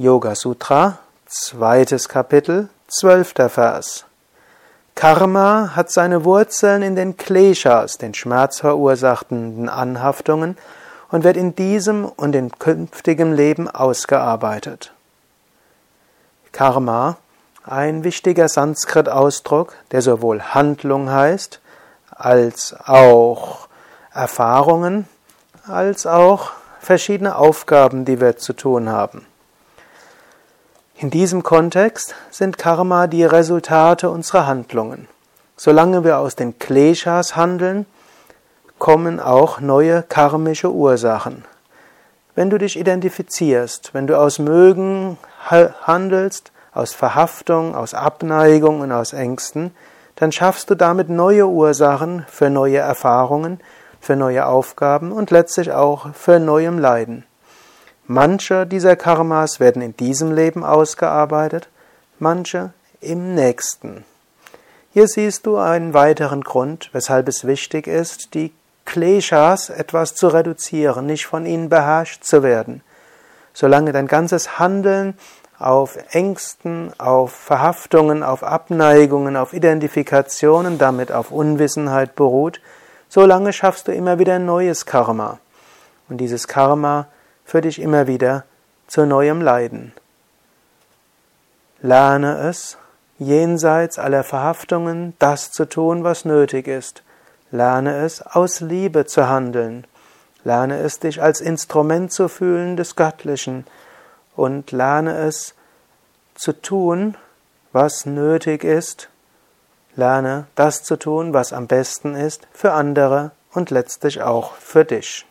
Yoga Sutra, zweites Kapitel, zwölfter Vers. Karma hat seine Wurzeln in den Kleshas, den schmerzverursachenden Anhaftungen, und wird in diesem und in künftigem Leben ausgearbeitet. Karma, ein wichtiger Sanskrit-Ausdruck, der sowohl Handlung heißt, als auch Erfahrungen, als auch verschiedene Aufgaben, die wir zu tun haben. In diesem Kontext sind Karma die Resultate unserer Handlungen. Solange wir aus den Kleshas handeln, kommen auch neue karmische Ursachen. Wenn du dich identifizierst, wenn du aus Mögen handelst, aus Verhaftung, aus Abneigung und aus Ängsten, dann schaffst du damit neue Ursachen für neue Erfahrungen, für neue Aufgaben und letztlich auch für neuem Leiden. Manche dieser Karmas werden in diesem Leben ausgearbeitet, manche im nächsten. Hier siehst du einen weiteren Grund, weshalb es wichtig ist, die Kleshas etwas zu reduzieren, nicht von ihnen beherrscht zu werden. Solange dein ganzes Handeln auf Ängsten, auf Verhaftungen, auf Abneigungen, auf Identifikationen, damit auf Unwissenheit beruht, solange schaffst du immer wieder neues Karma. Und dieses Karma führt dich immer wieder zu neuem Leiden. Lerne es, jenseits aller Verhaftungen das zu tun, was nötig ist. Lerne es, aus Liebe zu handeln. Lerne es, dich als Instrument zu fühlen des Göttlichen. Und lerne es zu tun, was nötig ist. Lerne das zu tun, was am besten ist für andere und letztlich auch für dich.